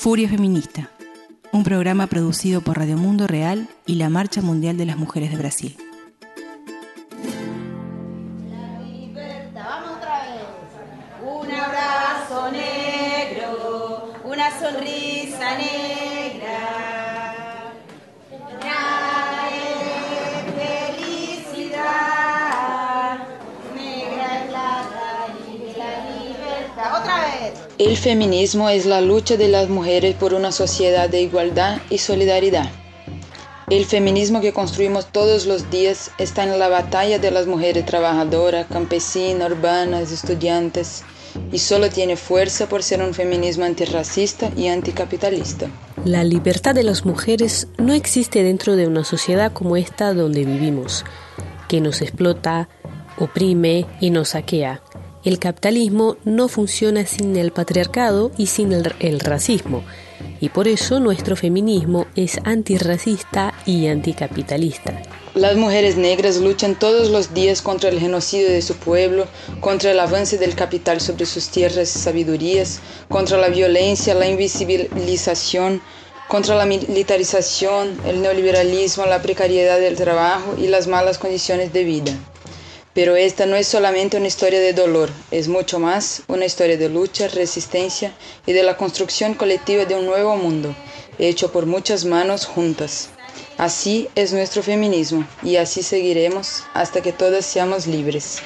Furia Feminista, un programa producido por Radio Mundo Real y la Marcha Mundial de las Mujeres de Brasil. El feminismo es la lucha de las mujeres por una sociedad de igualdad y solidaridad. El feminismo que construimos todos los días está en la batalla de las mujeres trabajadoras, campesinas, urbanas, estudiantes, y solo tiene fuerza por ser un feminismo antirracista y anticapitalista. La libertad de las mujeres no existe dentro de una sociedad como esta donde vivimos, que nos explota, oprime y nos saquea. El capitalismo no funciona sin el patriarcado y sin el, racismo, y por eso nuestro feminismo es antirracista y anticapitalista. Las mujeres negras luchan todos los días contra el genocidio de su pueblo, contra el avance del capital sobre sus tierras y sabidurías, contra la violencia, la invisibilización, contra la militarización, el neoliberalismo, la precariedad del trabajo y las malas condiciones de vida. Pero esta no es solamente una historia de dolor, es mucho más una historia de lucha, resistencia y de la construcción colectiva de un nuevo mundo, hecho por muchas manos juntas. Así es nuestro feminismo y así seguiremos hasta que todas seamos libres.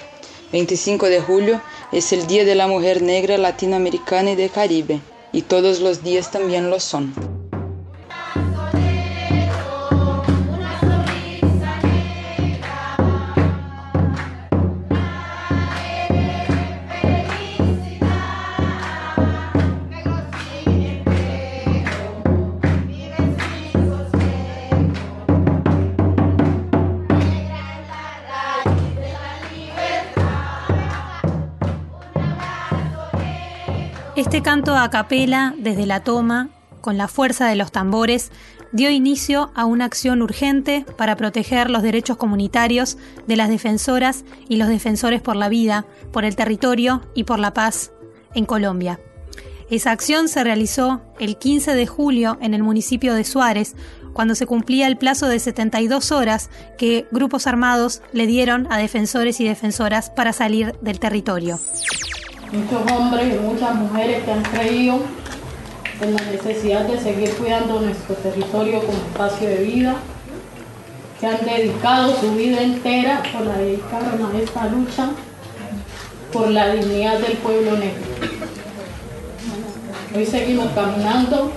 25 de julio es el Día de la Mujer Negra Latinoamericana y del Caribe, y todos los días también lo son. Este canto a capela, desde la toma, con la fuerza de los tambores, dio inicio a una acción urgente para proteger los derechos comunitarios de las defensoras y los defensores por la vida, por el territorio y por la paz en Colombia. Esa acción se realizó el 15 de julio en el municipio de Suárez, cuando se cumplía el plazo de 72 horas que grupos armados le dieron a defensores y defensoras para salir del territorio muchos hombres y muchas mujeres que han creído en la necesidad de seguir cuidando nuestro territorio como espacio de vida, que han dedicado su vida entera, o la dedicaron a esta lucha por la dignidad del pueblo negro. Hoy seguimos caminando,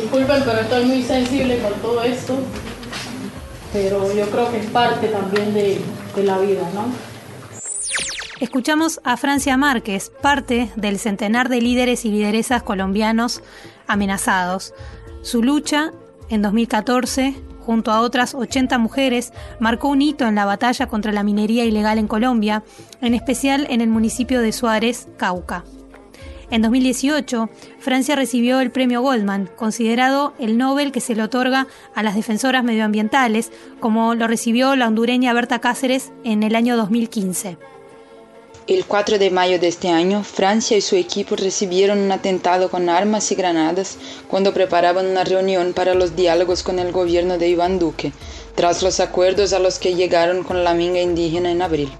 disculpen, pero estoy muy sensible con todo esto, pero yo creo que es parte también de, de la vida, ¿no? Escuchamos a Francia Márquez, parte del centenar de líderes y lideresas colombianos amenazados. Su lucha, en 2014, junto a otras 80 mujeres, marcó un hito en la batalla contra la minería ilegal en Colombia, en especial en el municipio de Suárez, Cauca. En 2018, Francia recibió el premio Goldman, considerado el Nobel que se le otorga a las defensoras medioambientales, como lo recibió la hondureña Berta Cáceres en el año 2015. El 4 de mayo de este año, Francia y su equipo recibieron un atentado con armas y granadas cuando preparaban una reunión para los diálogos con el gobierno de Iván Duque, tras los acuerdos a los que llegaron con la minga indígena en abril.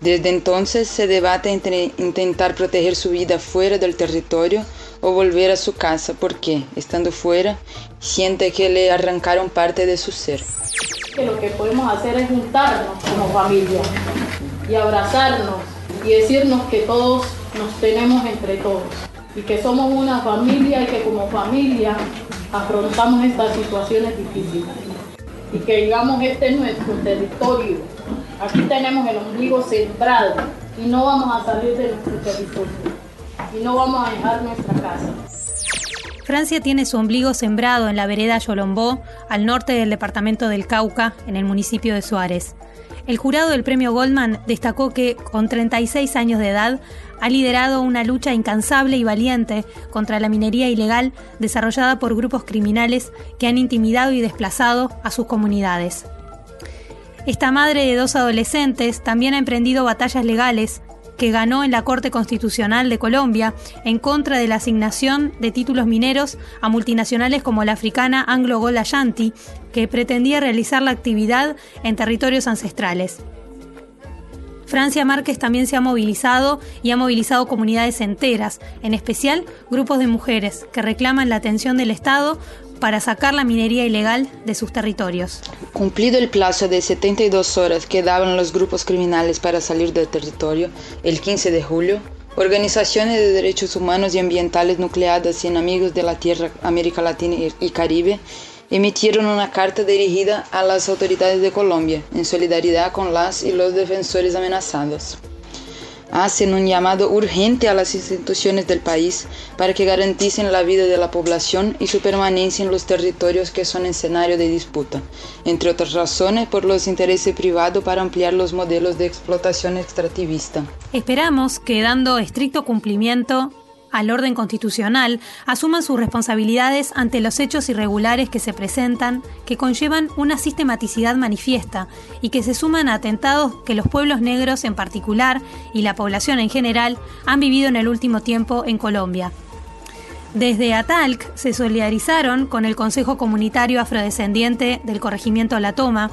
Desde entonces se debate entre intentar proteger su vida fuera del territorio o volver a su casa porque, estando fuera, siente que le arrancaron parte de su ser. Lo que podemos hacer es juntarnos como familia y abrazarnos y decirnos que todos nos tenemos entre todos y que somos una familia y que como familia afrontamos estas situaciones difíciles y que digamos este es nuestro territorio, aquí tenemos el ombligo sembrado y no vamos a salir de nuestro territorio y no vamos a dejar nuestra casa. Francia tiene su ombligo sembrado en la vereda Yolombó, al norte del departamento del Cauca, en el municipio de Suárez. El jurado del premio Goldman destacó que, con 36 años de edad, ha liderado una lucha incansable y valiente contra la minería ilegal desarrollada por grupos criminales que han intimidado y desplazado a sus comunidades. Esta madre de dos adolescentes también ha emprendido batallas legales que ganó en la Corte Constitucional de Colombia en contra de la asignación de títulos mineros a multinacionales como la africana Anglo Gold Ashanti, que pretendía realizar la actividad en territorios ancestrales. Francia Márquez también se ha movilizado y ha movilizado comunidades enteras, en especial grupos de mujeres que reclaman la atención del Estado para sacar la minería ilegal de sus territorios. Cumplido el plazo de 72 horas que daban los grupos criminales para salir del territorio, el 15 de julio, organizaciones de derechos humanos y ambientales nucleadas en Amigos de la Tierra, América Latina y Caribe emitieron una carta dirigida a las autoridades de Colombia en solidaridad con las y los defensores amenazados. Hacen un llamado urgente a las instituciones del país para que garanticen la vida de la población y su permanencia en los territorios que son escenario de disputa, entre otras razones por los intereses privados para ampliar los modelos de explotación extractivista. Esperamos que, dando estricto cumplimiento al orden constitucional asuman sus responsabilidades ante los hechos irregulares que se presentan, que conllevan una sistematicidad manifiesta y que se suman a atentados que los pueblos negros en particular y la población en general han vivido en el último tiempo en Colombia. Desde Atalc se solidarizaron con el Consejo Comunitario Afrodescendiente del Corregimiento La Toma,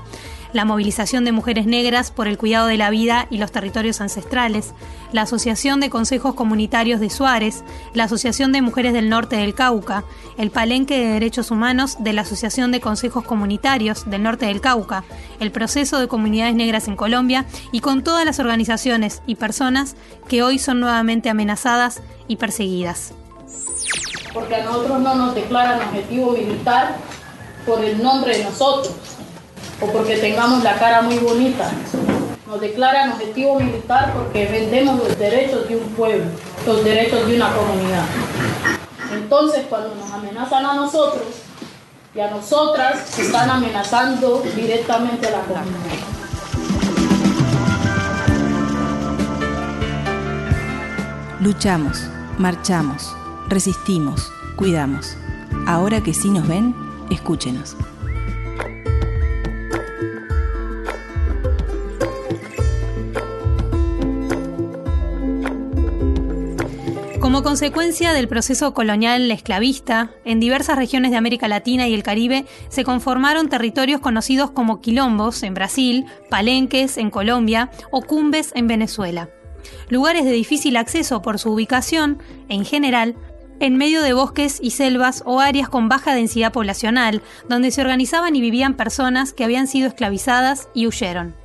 la movilización de mujeres negras por el cuidado de la vida y los territorios ancestrales, la Asociación de Consejos Comunitarios de Suárez, la Asociación de Mujeres del Norte del Cauca, el Palenque de Derechos Humanos de la Asociación de Consejos Comunitarios del Norte del Cauca, el Proceso de Comunidades Negras en Colombia y con todas las organizaciones y personas que hoy son nuevamente amenazadas y perseguidas. Porque a nosotros no nos declaran objetivo militar por el nombre de nosotros, o porque tengamos la cara muy bonita. Nos declaran objetivo militar porque vendemos los derechos de un pueblo, los derechos de una comunidad. Entonces, cuando nos amenazan a nosotros y a nosotras, están amenazando directamente a la comunidad. Luchamos, marchamos, resistimos, cuidamos. Ahora que sí nos ven, escúchenos. Como consecuencia del proceso colonial esclavista, en diversas regiones de América Latina y el Caribe se conformaron territorios conocidos como quilombos en Brasil, palenques en Colombia o cumbes en Venezuela. Lugares de difícil acceso por su ubicación, en general, en medio de bosques y selvas o áreas con baja densidad poblacional, donde se organizaban y vivían personas que habían sido esclavizadas y huyeron.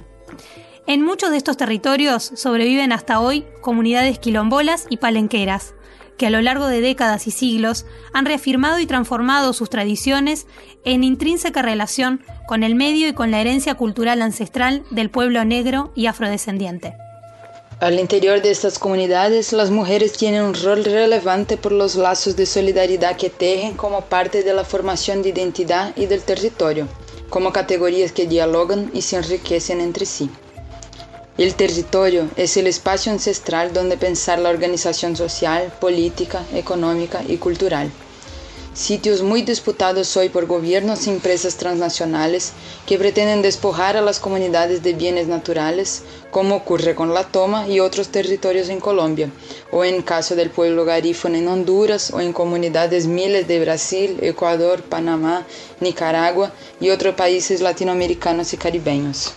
En muchos de estos territorios sobreviven hasta hoy comunidades quilombolas y palenqueras, que a lo largo de décadas y siglos han reafirmado y transformado sus tradiciones en intrínseca relación con el medio y con la herencia cultural ancestral del pueblo negro y afrodescendiente. Al interior de estas comunidades, las mujeres tienen un rol relevante por los lazos de solidaridad que tejen como parte de la formación de identidad y del territorio, como categorías que dialogan y se enriquecen entre sí. El territorio es el espacio ancestral donde pensar la organización social, política, económica y cultural. Sitios muy disputados hoy por gobiernos y empresas transnacionales que pretenden despojar a las comunidades de bienes naturales, como ocurre con la toma y otros territorios en Colombia, o en caso del pueblo garífono en Honduras, o en comunidades miles de Brasil, Ecuador, Panamá, Nicaragua y otros países latinoamericanos y caribeños.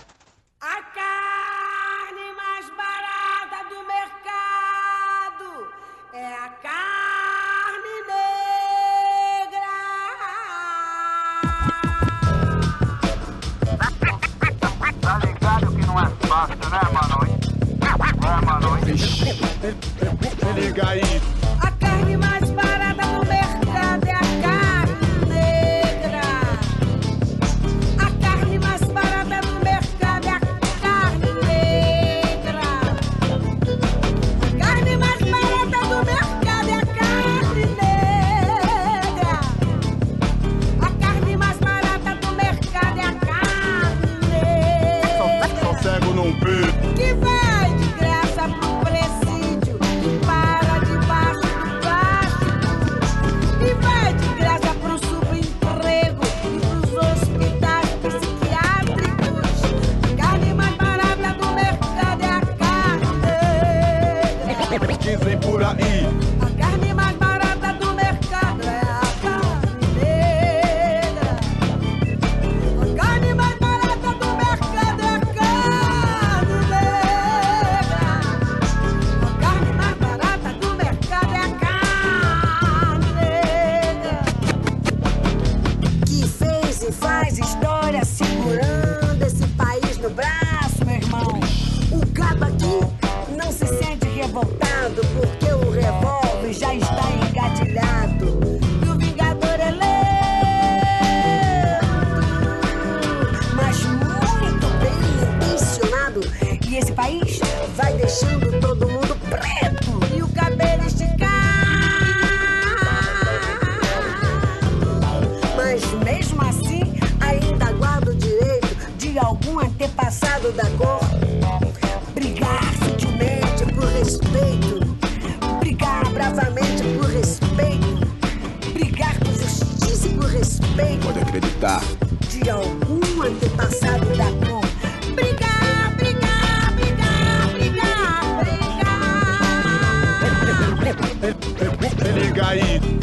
Then, you got eat. lado da cor. Brigar sutilmente por respeito. Brigar bravamente por respeito. Brigar com justiça e por respeito. Pode acreditar. De algum antepassado da cor. Brigar, brigar, brigar, brigar, brigar. Briga aí.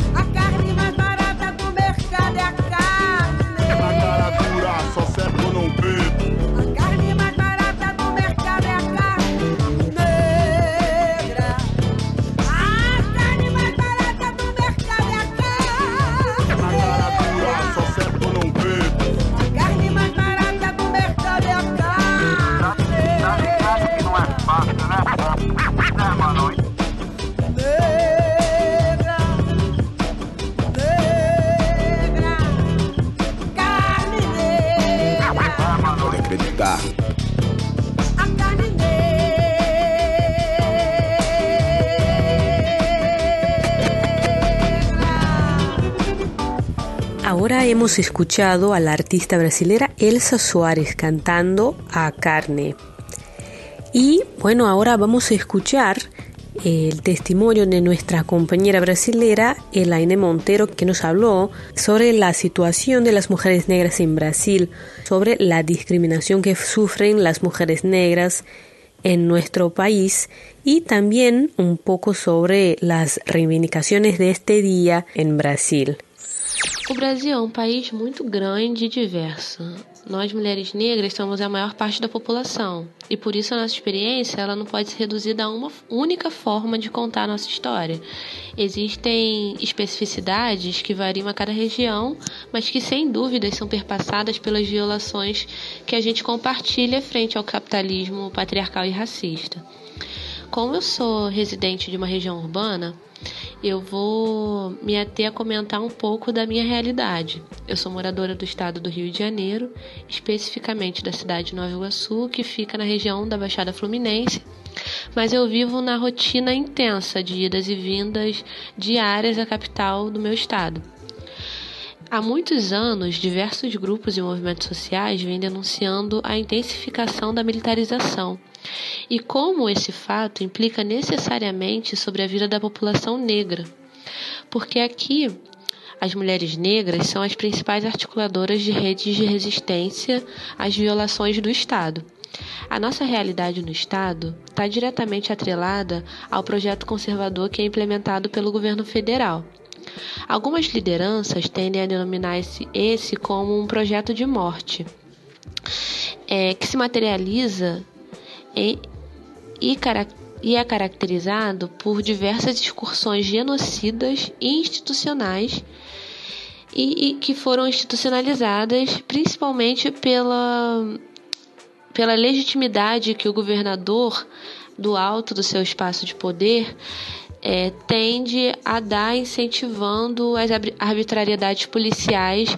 Hemos escuchado a la artista brasilera Elsa Soares cantando a carne. Y bueno, ahora vamos a escuchar el testimonio de nuestra compañera brasilera Elaine Montero que nos habló sobre la situación de las mujeres negras en Brasil, sobre la discriminación que sufren las mujeres negras en nuestro país y también un poco sobre las reivindicaciones de este día en Brasil. O Brasil é um país muito grande e diverso. Nós, mulheres negras, somos a maior parte da população e por isso a nossa experiência ela não pode ser reduzida a uma única forma de contar a nossa história. Existem especificidades que variam a cada região, mas que sem dúvidas são perpassadas pelas violações que a gente compartilha frente ao capitalismo patriarcal e racista. Como eu sou residente de uma região urbana, eu vou me ater a comentar um pouco da minha realidade. Eu sou moradora do estado do Rio de Janeiro, especificamente da cidade de Nova Iguaçu, que fica na região da Baixada Fluminense, mas eu vivo na rotina intensa de idas e vindas diárias à capital do meu estado. Há muitos anos, diversos grupos e movimentos sociais vêm denunciando a intensificação da militarização e como esse fato implica necessariamente sobre a vida da população negra. Porque aqui as mulheres negras são as principais articuladoras de redes de resistência às violações do Estado. A nossa realidade no Estado está diretamente atrelada ao projeto conservador que é implementado pelo governo federal. Algumas lideranças tendem a denominar esse, esse como um projeto de morte, é, que se materializa em, e, e é caracterizado por diversas excursões genocidas e institucionais e, e que foram institucionalizadas principalmente pela, pela legitimidade que o governador, do alto do seu espaço de poder, é, tende a dar incentivando as arbitrariedades policiais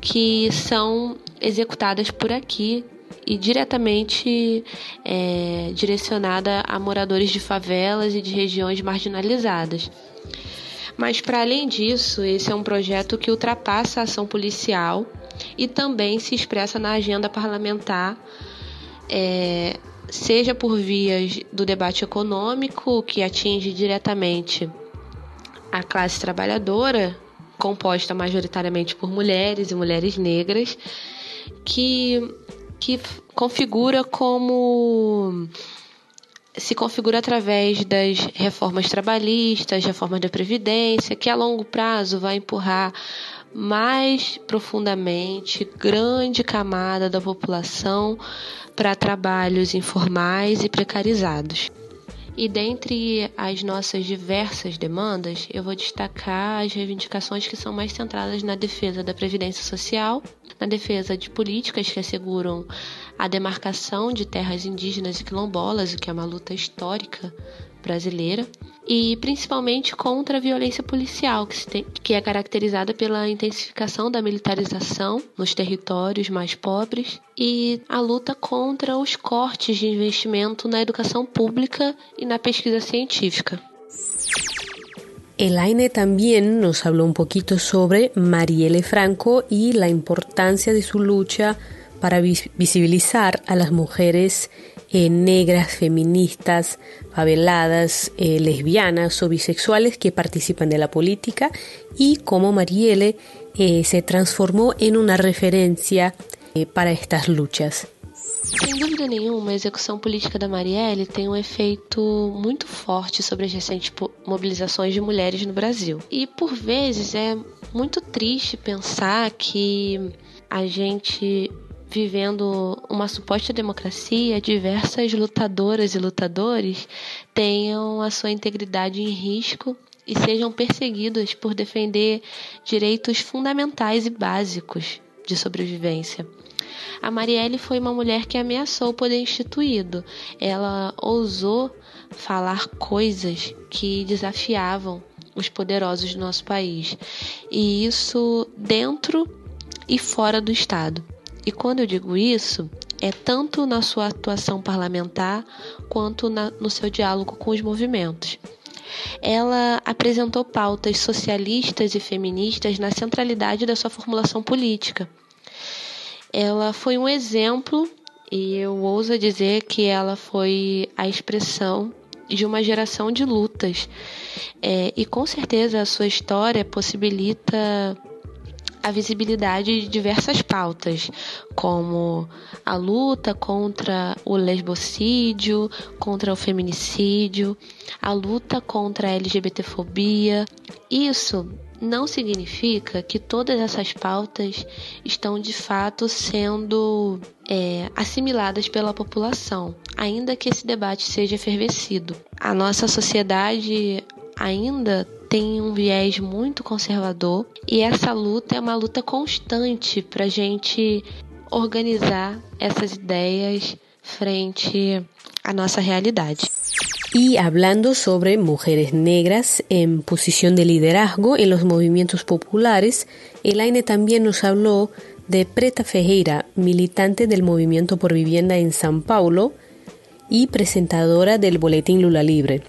que são executadas por aqui e diretamente é, direcionada a moradores de favelas e de regiões marginalizadas. Mas, para além disso, esse é um projeto que ultrapassa a ação policial e também se expressa na agenda parlamentar, é, seja por vias do debate econômico, que atinge diretamente a classe trabalhadora, composta majoritariamente por mulheres e mulheres negras, que que configura como se configura através das reformas trabalhistas, reformas da previdência, que a longo prazo vai empurrar mais profundamente grande camada da população para trabalhos informais e precarizados. E dentre as nossas diversas demandas, eu vou destacar as reivindicações que são mais centradas na defesa da previdência social, na defesa de políticas que asseguram a demarcação de terras indígenas e quilombolas, o que é uma luta histórica brasileira, e principalmente contra a violência policial, que, tem, que é caracterizada pela intensificação da militarização nos territórios mais pobres e a luta contra os cortes de investimento na educação pública e na pesquisa científica. Elaine también nos habló un poquito sobre Marielle Franco y la importancia de su lucha para visibilizar a las mujeres eh, negras, feministas, faveladas, eh, lesbianas o bisexuales que participan de la política y cómo Marielle eh, se transformou em uma referência eh, para estas lutas. Sem dúvida nenhuma, a execução política da Marielle tem um efeito muito forte sobre as recentes mobilizações de mulheres no Brasil. E por vezes é muito triste pensar que a gente vivendo uma suposta democracia, diversas lutadoras e lutadores tenham a sua integridade em risco e sejam perseguidas por defender direitos fundamentais e básicos de sobrevivência. A Marielle foi uma mulher que ameaçou o poder instituído. Ela ousou falar coisas que desafiavam os poderosos do nosso país. E isso dentro e fora do Estado. E quando eu digo isso, é tanto na sua atuação parlamentar quanto na, no seu diálogo com os movimentos. Ela apresentou pautas socialistas e feministas na centralidade da sua formulação política. Ela foi um exemplo, e eu ouso dizer que ela foi a expressão de uma geração de lutas. É, e com certeza a sua história possibilita a visibilidade de diversas pautas, como a luta contra o lesbocídio, contra o feminicídio, a luta contra a LGBTfobia. Isso não significa que todas essas pautas estão de fato sendo é, assimiladas pela população, ainda que esse debate seja efervescido. A nossa sociedade ainda tem um viés muito conservador e essa luta é uma luta constante para a gente organizar essas ideias frente à nossa realidade. Y hablando sobre mujeres negras en posición de liderazgo en los movimientos populares, Elaine también nos habló de Preta Ferreira, militante del Movimiento por Vivienda en San Paulo y presentadora del Boletín Lula Libre.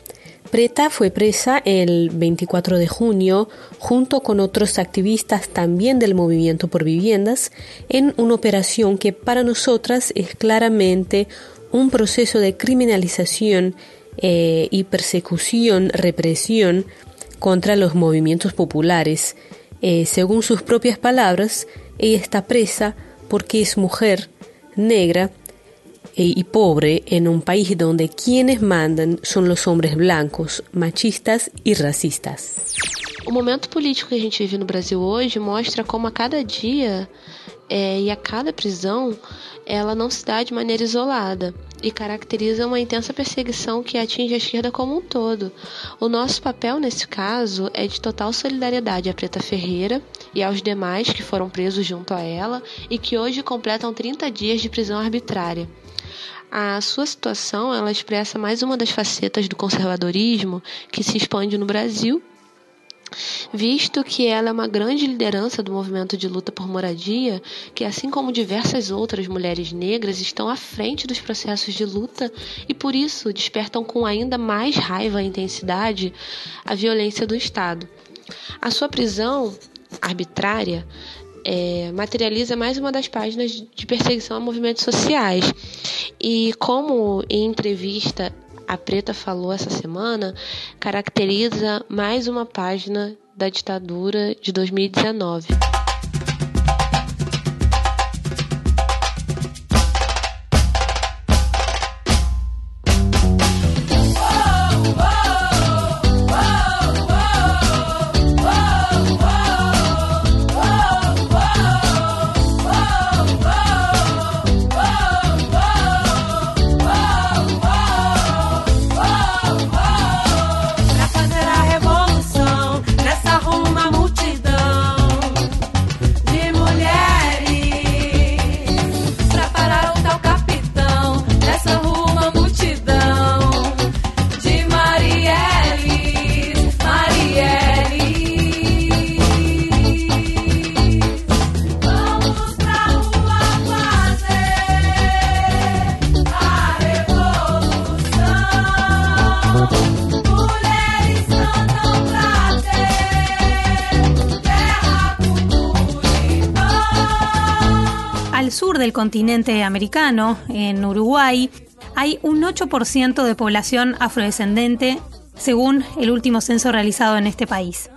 Preta fue presa el 24 de junio junto con otros activistas también del movimiento por viviendas en una operación que para nosotras es claramente un proceso de criminalización eh, y persecución, represión contra los movimientos populares. Eh, según sus propias palabras, ella está presa porque es mujer, negra y pobre en un país donde quienes mandan son los hombres blancos, machistas y racistas. O momento político que a gente vive no Brasil hoje mostra como a cada dia é, e a cada prisão ela não se dá de maneira isolada e caracteriza uma intensa perseguição que atinge a esquerda como um todo. O nosso papel nesse caso é de total solidariedade à Preta Ferreira e aos demais que foram presos junto a ela e que hoje completam 30 dias de prisão arbitrária. A sua situação ela expressa mais uma das facetas do conservadorismo que se expande no Brasil, visto que ela é uma grande liderança do movimento de luta por moradia, que assim como diversas outras mulheres negras estão à frente dos processos de luta e por isso despertam com ainda mais raiva e intensidade a violência do Estado. A sua prisão arbitrária é, materializa mais uma das páginas de perseguição a movimentos sociais. E como em entrevista a Preta falou essa semana, caracteriza mais uma página da ditadura de 2019. Continente americano, en Uruguay, hay un 8% de población afrodescendente según el último censo realizado en este país.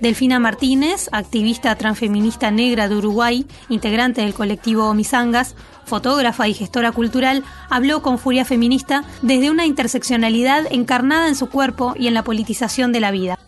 Delfina Martínez, activista transfeminista negra de Uruguay, integrante del colectivo Misangas, fotógrafa y gestora cultural, habló con Furia Feminista desde una interseccionalidad encarnada en su cuerpo y en la politización de la vida.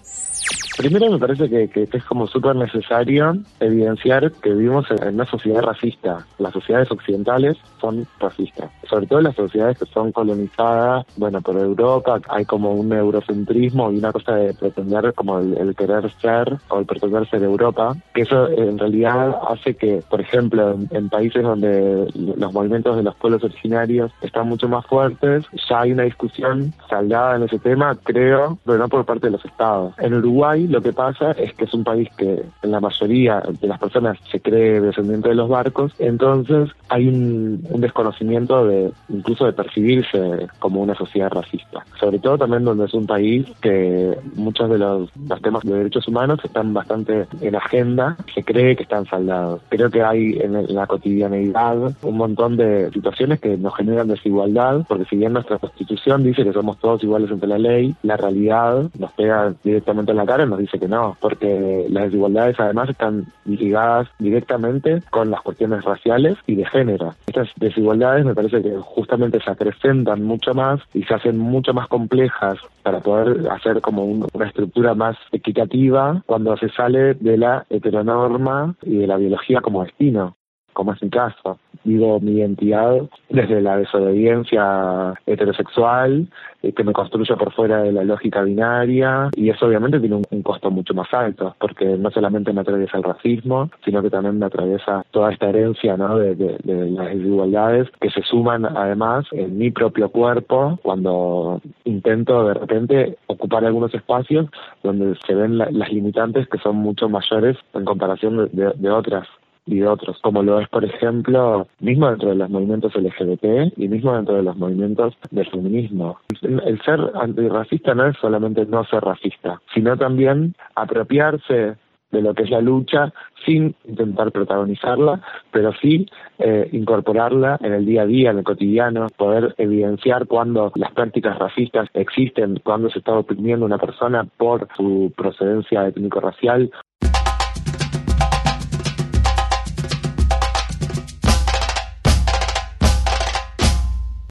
Primero me parece que, que es como súper necesario evidenciar que vivimos en una sociedad racista. Las sociedades occidentales son racistas. Sobre todo las sociedades que son colonizadas, bueno, por Europa, hay como un eurocentrismo y una cosa de pretender como el, querer ser o el pretender ser Europa, que eso en realidad hace que, por ejemplo, en, países donde los movimientos de los pueblos originarios están mucho más fuertes, ya hay una discusión saldada en ese tema, creo, pero no por parte de los estados. En Uruguay lo que pasa es que es un país que la mayoría de las personas se cree descendiente de los barcos, entonces hay un, desconocimiento de incluso de percibirse como una sociedad racista. Sobre todo también donde es un país que muchos de los, temas de derechos humanos están bastante en agenda, se cree que están saldados. Creo que hay en la cotidianeidad un montón de situaciones que nos generan desigualdad, porque si bien nuestra constitución dice que somos todos iguales ante la ley, la realidad nos pega directamente en la cara nos dice que no, porque las desigualdades además están ligadas directamente con las cuestiones raciales y de género. Estas desigualdades me parece que justamente se acrecentan mucho más y se hacen mucho más complejas para poder hacer como una estructura más equitativa cuando se sale de la heteronorma y de la biología como destino como es mi caso. Vivo mi identidad desde la desobediencia heterosexual, eh, que me construye por fuera de la lógica binaria, y eso obviamente tiene un, costo mucho más alto, porque no solamente me atraviesa el racismo, sino que también me atraviesa toda esta herencia ¿no? de, las desigualdades que se suman además en mi propio cuerpo cuando intento de repente ocupar algunos espacios donde se ven las limitantes que son mucho mayores en comparación de otras y otros, como lo es, por ejemplo, mismo dentro de los movimientos LGBT y mismo dentro de los movimientos del feminismo. El ser antirracista no es solamente no ser racista, sino también apropiarse de lo que es la lucha sin intentar protagonizarla, pero sí eh, incorporarla en el día a día, en el cotidiano, poder evidenciar cuando las prácticas racistas existen, cuando se está oprimiendo una persona por su procedencia étnico-racial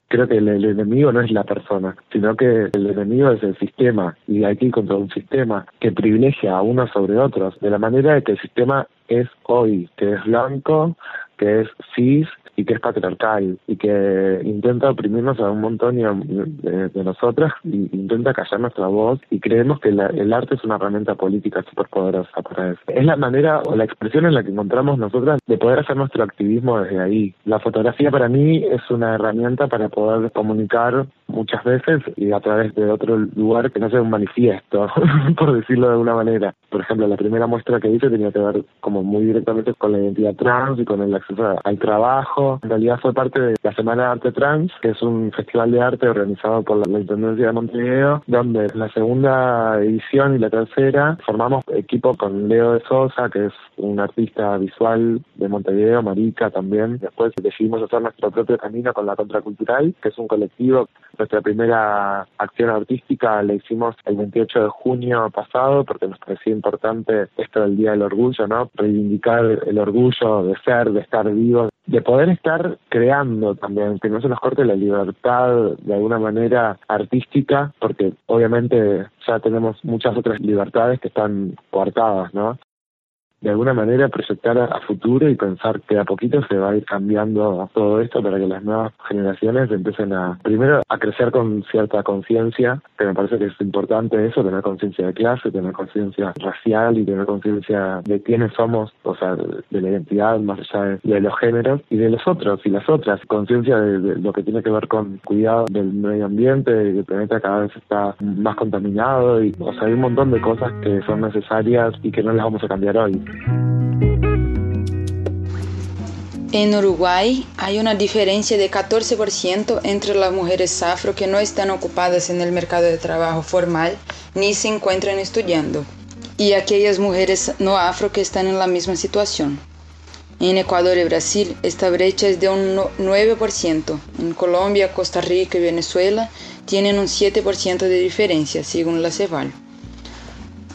creo que el, enemigo no es la persona, sino que el enemigo es el sistema y hay que ir contra un sistema que privilegia a unos sobre otros, de la manera de que el sistema es hoy, que es blanco, que es cis, y que es patriarcal y que intenta oprimirnos a un montón de, nosotras y intenta callar nuestra voz y creemos que el arte es una herramienta política súper poderosa para eso. Es la manera o la expresión en la que encontramos nosotras de poder hacer nuestro activismo desde ahí. La fotografía para mí es una herramienta para poder comunicar muchas veces y a través de otro lugar que no sea un manifiesto, por decirlo de alguna manera. Por ejemplo, la primera muestra que hice tenía que ver como muy directamente con la identidad trans y con el acceso al trabajo en realidad fue parte de la Semana de Arte Trans, que es un festival de arte organizado por la, Intendencia de Montevideo, donde la segunda edición y la tercera formamos equipo con Leo de Sosa, que es un artista visual de Montevideo, Marica también. Después decidimos hacer nuestro propio camino con la Contracultural, que es un colectivo. Nuestra primera acción artística la hicimos el 28 de junio pasado, porque nos parecía importante esto del Día del Orgullo, ¿no? Reivindicar el orgullo de ser, de estar vivos, de poder estar creando también, que no se nos corte la libertad de alguna manera artística, porque obviamente ya tenemos muchas otras libertades que están coartadas, ¿no? De alguna manera proyectar a, futuro y pensar que a poquito se va a ir cambiando todo esto para que las nuevas generaciones empiecen a, primero, a crecer con cierta conciencia, que me parece que es importante eso, tener conciencia de clase, tener conciencia racial y tener conciencia de quiénes somos, o sea, de la identidad más allá de, los géneros y de los otros y las otras, conciencia de, lo que tiene que ver con cuidado del medio ambiente, que el planeta cada vez está más contaminado y, o sea, hay un montón de cosas que son necesarias y que no las vamos a cambiar hoy. En Uruguay hay una diferencia de 14% entre las mujeres afro que no están ocupadas en el mercado de trabajo formal ni se encuentran estudiando, y aquellas mujeres no afro que están en la misma situación. En Ecuador y Brasil esta brecha es de un 9%. En Colombia, Costa Rica y Venezuela tienen un 7% de diferencia, según la CEVAL.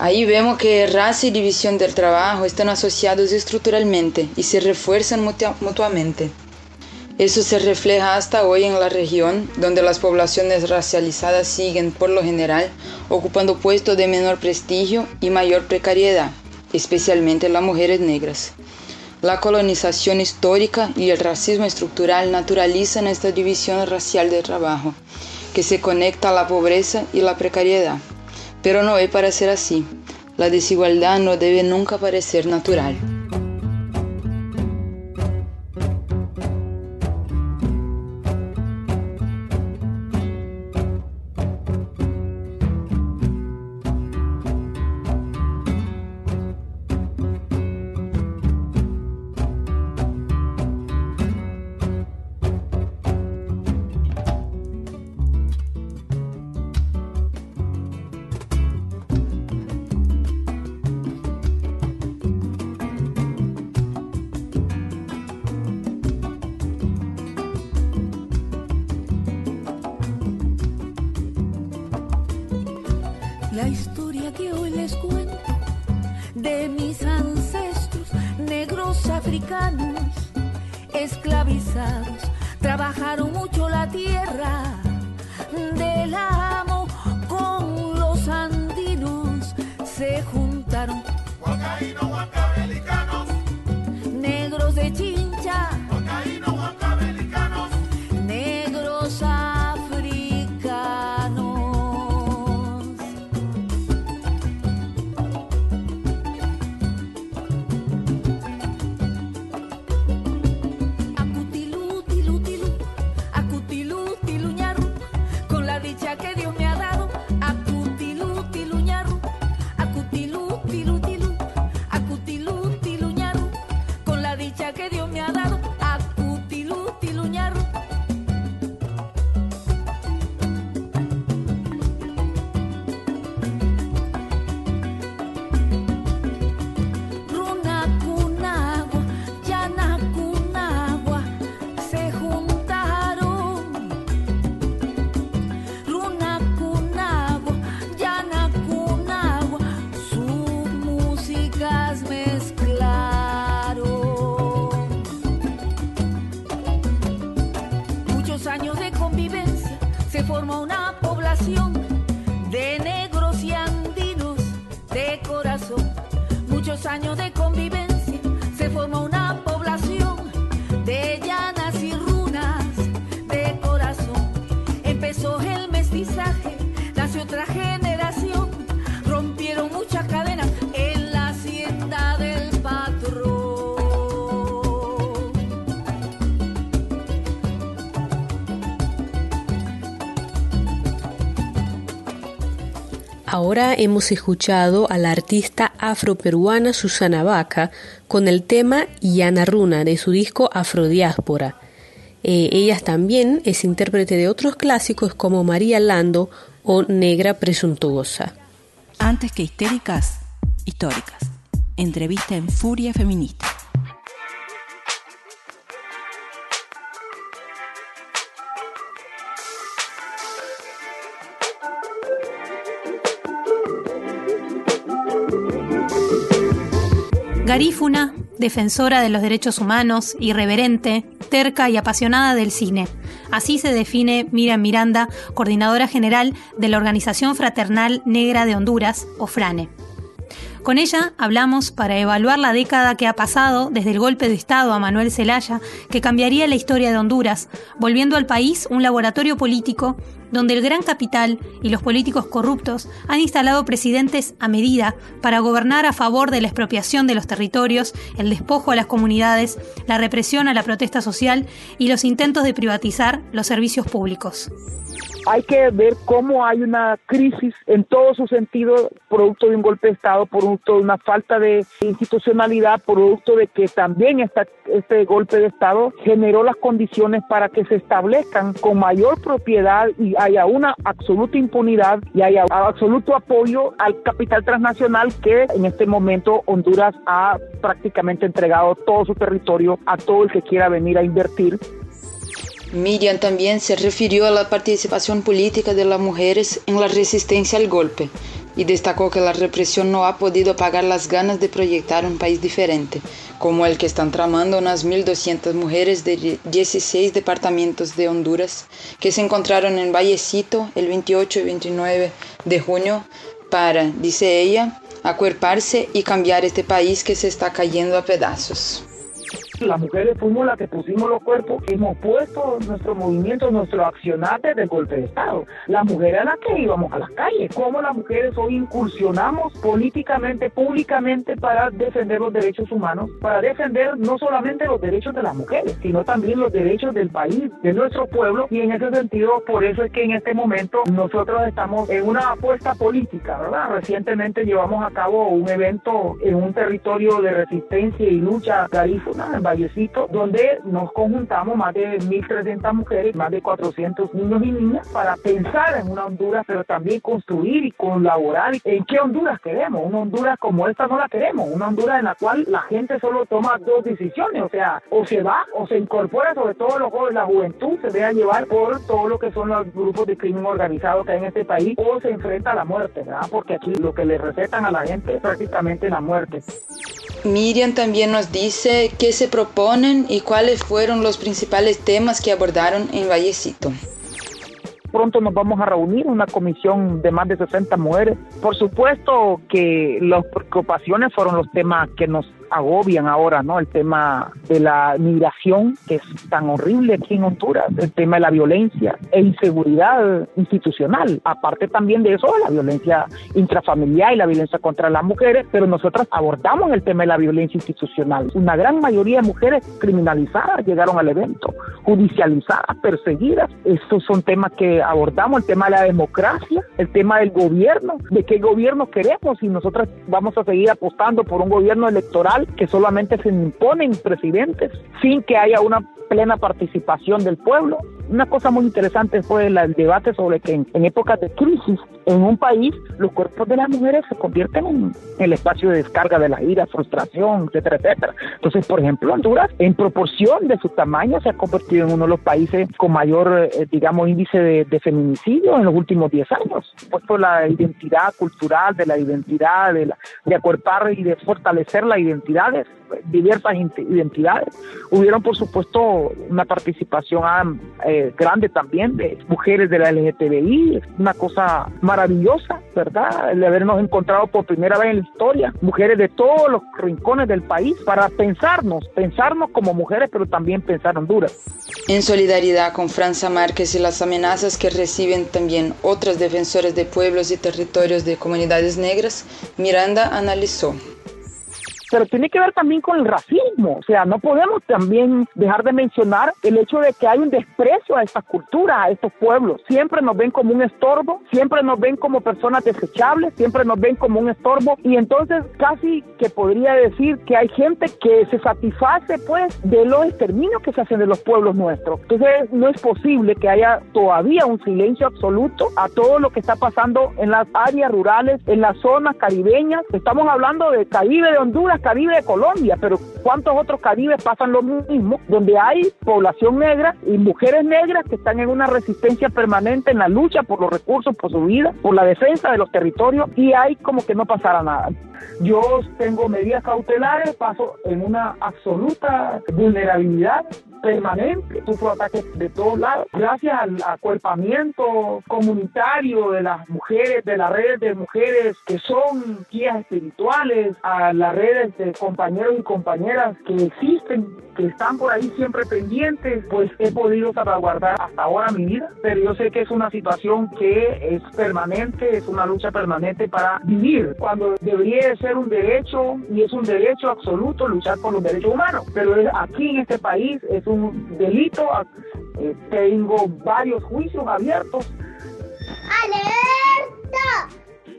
Ahí vemos que raza y división del trabajo están asociados estructuralmente y se refuerzan mutuamente. Eso se refleja hasta hoy en la región, donde las poblaciones racializadas siguen, por lo general, ocupando puestos de menor prestigio y mayor precariedad, especialmente las mujeres negras. La colonización histórica y el racismo estructural naturalizan esta división racial del trabajo, que se conecta a la pobreza y la precariedad. Pero no es para ser así. La desigualdad no debe nunca parecer natural. De mis ancestros negros africanos esclavizados. Trabajaron mucho la tierra Ahora hemos escuchado a la artista afroperuana Susana Vaca con el tema Yana Runa de su disco Afrodiáspora. Eh, ella también es intérprete de otros clásicos como María Lando o Negra Presuntuosa. Antes que histéricas, históricas. Entrevista en Furia Feminista. Garífuna, defensora de los derechos humanos, irreverente, terca y apasionada del cine. Así se define Miriam Miranda, coordinadora general de la Organización Fraternal Negra de Honduras, o FRANE. Con ella hablamos para evaluar la década que ha pasado desde el golpe de Estado a Manuel Zelaya, que cambiaría la historia de Honduras, volviendo al país un laboratorio político donde el gran capital y los políticos corruptos han instalado presidentes a medida para gobernar a favor de la expropiación de los territorios, el despojo a las comunidades, la represión a la protesta social y los intentos de privatizar los servicios públicos. Hay que ver cómo hay una crisis en todo su sentido, producto de un golpe de Estado, producto de una falta de institucionalidad, producto de que también esta, este golpe de Estado generó las condiciones para que se establezcan con mayor propiedad y haya una absoluta impunidad y haya absoluto apoyo al capital transnacional que en este momento Honduras ha prácticamente entregado todo su territorio a todo el que quiera venir a invertir Miriam también se refirió a la participación política de las mujeres en la resistencia al golpe y destacó que la represión no ha podido apagar las ganas de proyectar un país diferente, como el que están tramando unas 1.200 mujeres de 16 departamentos de Honduras que se encontraron en Vallecito el 28 y 29 de junio para, dice ella, acuerparse y cambiar este país que se está cayendo a pedazos. Las mujeres fuimos las que pusimos los cuerpos, hemos puesto nuestro movimiento, nuestro accionar desde el golpe de Estado. Las mujeres a las que íbamos a las calles, como las mujeres hoy incursionamos políticamente, públicamente para defender los derechos humanos, para defender no solamente los derechos de las mujeres, sino también los derechos del país, de nuestro pueblo. Y en ese sentido, por eso es que en este momento nosotros estamos en una apuesta política, ¿verdad? Recientemente llevamos a cabo un evento en un territorio de resistencia y lucha garífuna, Donde nos conjuntamos más de 1.300 mujeres, más de 400 niños y niñas para pensar en una Honduras, pero también construir y colaborar en qué Honduras queremos. Una Honduras como esta no la queremos, una Honduras en la cual la gente solo toma dos decisiones, o sea, o se va o se incorpora, sobre todo los jóvenes, la juventud se deja llevar por todo lo que son los grupos de crimen organizado que hay en este país, o se enfrenta a la muerte, ¿verdad? Porque aquí lo que le recetan a la gente es prácticamente la muerte. Miriam también nos dice qué se proponen y cuáles fueron los principales temas que abordaron en Vallecito pronto nos vamos a reunir, una comisión de más de 60 mujeres. Por supuesto que las preocupaciones fueron los temas que nos agobian ahora, ¿no? El tema de la migración, que es tan horrible aquí en Honduras, el tema de la violencia e inseguridad institucional. Aparte también de eso, la violencia intrafamiliar y la violencia contra las mujeres, pero nosotros abordamos el tema de la violencia institucional. Una gran mayoría de mujeres criminalizadas llegaron al evento, judicializadas, perseguidas. Estos son temas que abordamos, el tema de la democracia, el tema del gobierno, de qué gobierno queremos y nosotros vamos a seguir apostando por un gobierno electoral que solamente se imponen presidentes sin que haya una plena participación del pueblo. Una cosa muy interesante fue el debate sobre que en, épocas de crisis en un país los cuerpos de las mujeres se convierten en, el espacio de descarga de la ira, frustración, etcétera, etcétera. Entonces, por ejemplo, Honduras, en proporción de su tamaño, se ha convertido en uno de los países con mayor, eh, digamos, índice de, feminicidio en los últimos 10 años. Pues por la identidad cultural, de la identidad, de, la, de acuerpar y de fortalecer las identidades diversas identidades. Hubieron, por supuesto, una participación ah, grande también de mujeres de la LGTBI, una cosa maravillosa, ¿verdad? El habernos encontrado por primera vez en la historia, mujeres de todos los rincones del país, para pensarnos, pensarnos como mujeres, pero también pensar Honduras. En solidaridad con Franza Márquez y las amenazas que reciben también otras defensoras de pueblos y territorios de comunidades negras, Miranda analizó pero tiene que ver también con el racismo. O sea, no podemos también dejar de mencionar el hecho de que hay un desprecio a estas culturas, a estos pueblos. Siempre nos ven como un estorbo, siempre nos ven como personas desechables, siempre nos ven como un estorbo y entonces casi que podría decir que hay gente que se satisface pues de los exterminios que se hacen de los pueblos nuestros. Entonces no es posible que haya todavía un silencio absoluto a todo lo que está pasando en las áreas rurales, en las zonas caribeñas. Estamos hablando de Caribe de Honduras, Caribe de Colombia, pero ¿cuántos otros Caribes pasan lo mismo? Donde hay población negra y mujeres negras que están en una resistencia permanente en la lucha por los recursos, por su vida, por la defensa de los territorios y hay como que no pasara nada. Yo tengo medidas cautelares, paso en una absoluta vulnerabilidad permanente, sufro ataques de todos lados. Gracias al acuerpamiento comunitario de las mujeres, de las redes de mujeres que son guías espirituales, a las redes de compañeros y compañeras que existen, que están por ahí siempre pendientes, pues he podido salvaguardar hasta ahora mi vida. Pero yo sé que es una situación que es permanente, es una lucha permanente para vivir, cuando debería ser un derecho y es un derecho absoluto luchar por los derechos humanos. Pero aquí en este país es un un delito, eh, tengo varios juicios abiertos. ¡Alerta!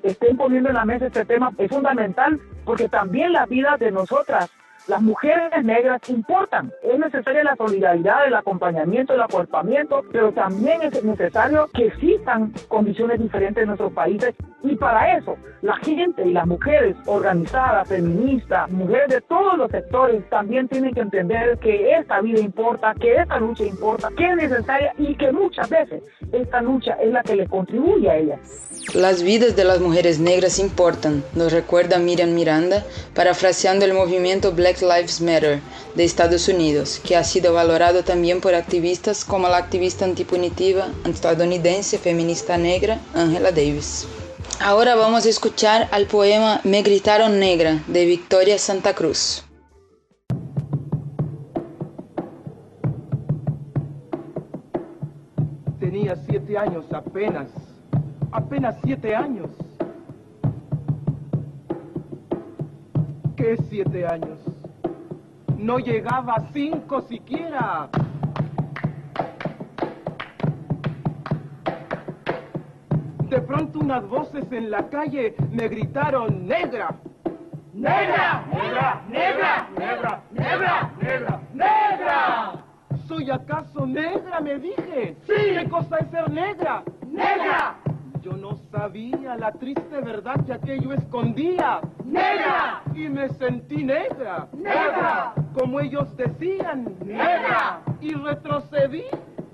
Estén poniendo en la mesa este tema, es fundamental porque también la vida de nosotras Las mujeres negras importan. Es necesaria la solidaridad, el acompañamiento, el acuerpamiento, pero también es necesario que existan condiciones diferentes en nuestros países. Y para eso, la gente y las mujeres organizadas, feministas, mujeres de todos los sectores, también tienen que entender que esta vida importa, que esta lucha importa, que es necesaria y que muchas veces esta lucha es la que le contribuye a ella. Las vidas de las mujeres negras importan, nos recuerda Miriam Miranda, parafraseando el movimiento Black Lives Matter de Estados Unidos, que ha sido valorado también por activistas como la activista antipunitiva estadounidense feminista negra Angela Davis. Ahora vamos a escuchar al poema Me gritaron negra de Victoria Santa Cruz. Tenía siete años apenas apenas siete años. ¿Qué siete años? No llegaba a cinco siquiera. De pronto unas voces en la calle me gritaron negra. ¡Negra! ¡Negra! ¡Negra! ¡Negra! ¡Negra! ¡Negra! ¡Negra! ¿Soy acaso negra? Me dije. Sí. ¿Qué cosa es ser negra? ¡Negra! Yo no sabía la triste verdad que aquello escondía. ¡Negra! Y me sentí negra. ¡Negra! Como ellos decían. ¡Negra! Y retrocedí.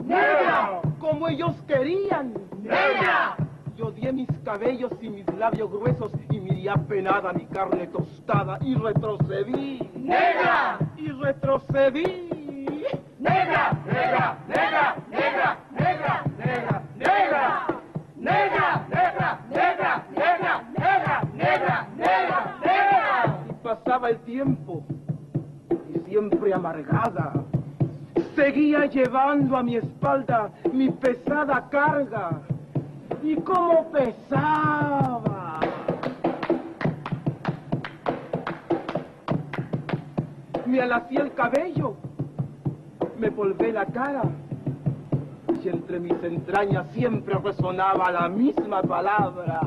¡Negra! Como ellos querían. ¡Negra! Yo di mis cabellos y mis labios gruesos y miré apenada mi carne tostada y retrocedí. ¡Negra! Y retrocedí. ¡Negra! ¡Negra! ¡Negra! ¡Negra! ¡Negra! ¡Negra! ¡Negra! negra, negra, negra, negra, negra, negra, negra. Y pasaba el tiempo siempre amargada. Seguía llevando a mi espalda mi pesada carga. Y cómo pesaba. Me alacía el cabello, me volvé la cara y entre mis entrañas siempre resonaba la misma palabra.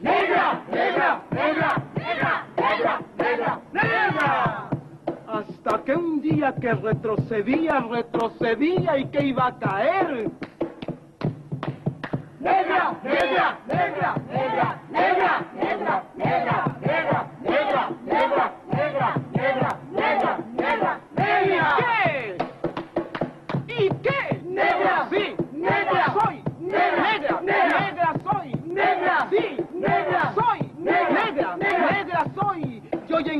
¡Negra! ¡Negra! ¡Negra! ¡Negra! ¡Negra! ¡Negra! ¡Negra! Hasta que un día que retrocedía, retrocedía y que iba a caer. ¡Negra! ¡Negra! ¡Negra! ¡Negra! ¡Negra! ¡Negra! ¡Negra! ¡Negra! ¡Negra! ¡Negra! ¡Negra!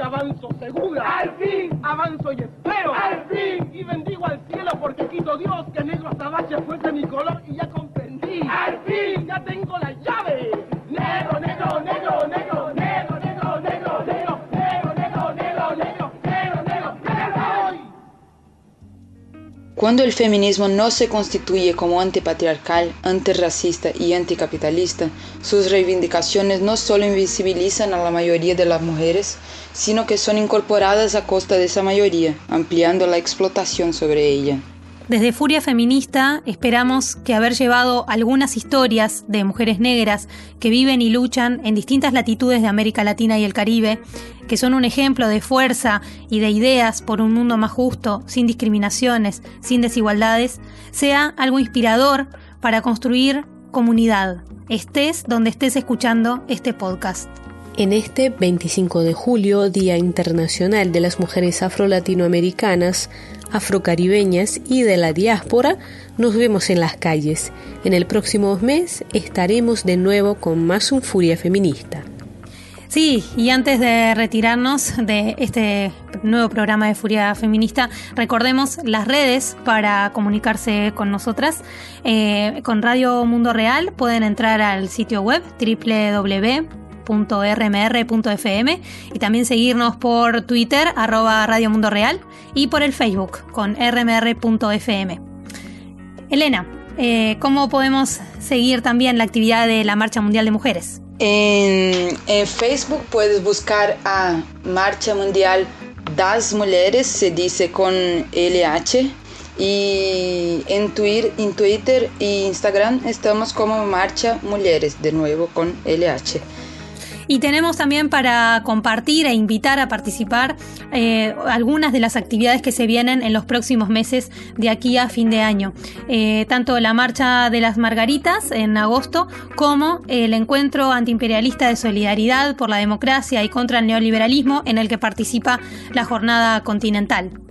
avanzo segura. Al fin, avanzo y espero. Al fin, y bendigo al cielo porque quiso Dios que negro azabache fuese mi color y ya comprendí. Al fin, ya tengo la llave. Negro, negro, Cuando el feminismo no se constituye como antipatriarcal, antirracista y anticapitalista, sus reivindicaciones no solo invisibilizan a la mayoría de las mujeres, sino que son incorporadas a costa de esa mayoría, ampliando la explotación sobre ella. Desde Furia Feminista esperamos que haber llevado algunas historias de mujeres negras que viven y luchan en distintas latitudes de América Latina y el Caribe, que son un ejemplo de fuerza y de ideas por un mundo más justo, sin discriminaciones, sin desigualdades, sea algo inspirador para construir comunidad, estés donde estés escuchando este podcast. En este 25 de julio, Día Internacional de las Mujeres Afro-Latinoamericanas, afrocaribeñas y de la diáspora, nos vemos en las calles. En el próximo mes estaremos de nuevo con más un Furia Feminista. Sí, y antes de retirarnos de este nuevo programa de Furia Feminista, recordemos las redes para comunicarse con nosotras. Eh, con Radio Mundo Real pueden entrar al sitio web www radio.rmr.fm y también seguirnos por Twitter, arroba Radio Mundo Real, y por el Facebook con rmr.fm. Elena, eh, ¿cómo podemos seguir también la actividad de la Marcha Mundial de Mujeres? En, Facebook puedes buscar a Marcha Mundial das Mulheres, se dice con LH, y en Twitter, en Twitter e Instagram estamos como Marcha Mulheres, de nuevo con LH. Y tenemos también para compartir e invitar a participar eh, algunas de las actividades que se vienen en los próximos meses de aquí a fin de año. Eh, tanto la Marcha de las Margaritas en agosto como el encuentro antiimperialista de solidaridad por la democracia y contra el neoliberalismo en el que participa la jornada continental.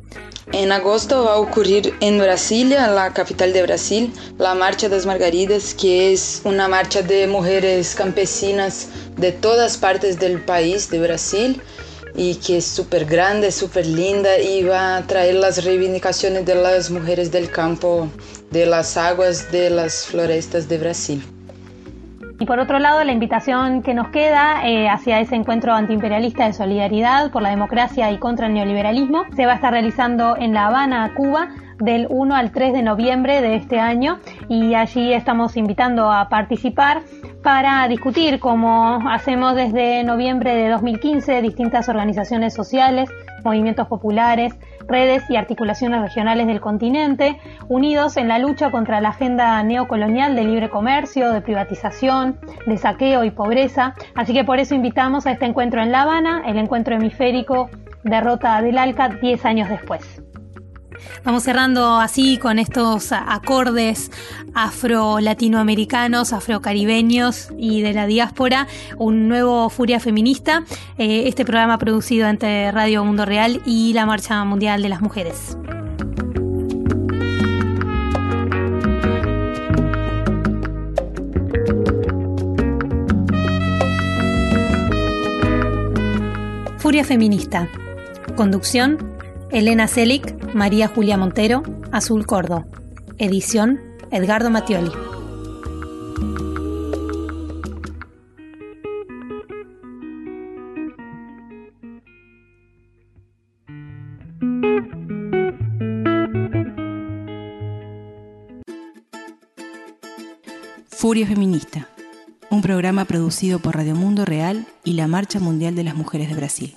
En agosto va a ocurrir en Brasilia, la capital de Brasil, la Marcha das Margaridas, que es una marcha de mujeres campesinas de todas partes del país de Brasil y que es súper grande, súper linda y va a traer las reivindicaciones de las mujeres del campo, de las aguas, de las florestas de Brasil. Y por otro lado, la invitación que nos queda eh, hacia ese encuentro antiimperialista de solidaridad por la democracia y contra el neoliberalismo se va a estar realizando en La Habana, Cuba, del 1 al 3 de noviembre de este año y allí estamos invitando a participar para discutir, como hacemos desde noviembre de 2015, distintas organizaciones sociales, movimientos populares, redes y articulaciones regionales del continente, unidos en la lucha contra la agenda neocolonial de libre comercio, de privatización, de saqueo y pobreza. Así que por eso invitamos a este encuentro en La Habana, el encuentro hemisférico derrota del ALCA 10 años después. Vamos cerrando así con estos acordes afro-latinoamericanos, afro-caribeños y de la diáspora, un nuevo Furia Feminista, eh, este programa producido entre Radio Mundo Real y la Marcha Mundial de las Mujeres. Furia Feminista. Conducción Elena Selic, María Julia Montero, Azul Cordo. Edición, Edgardo Mattioli. Furia Feminista, un programa producido por Radio Mundo Real y la Marcha Mundial de las Mujeres de Brasil.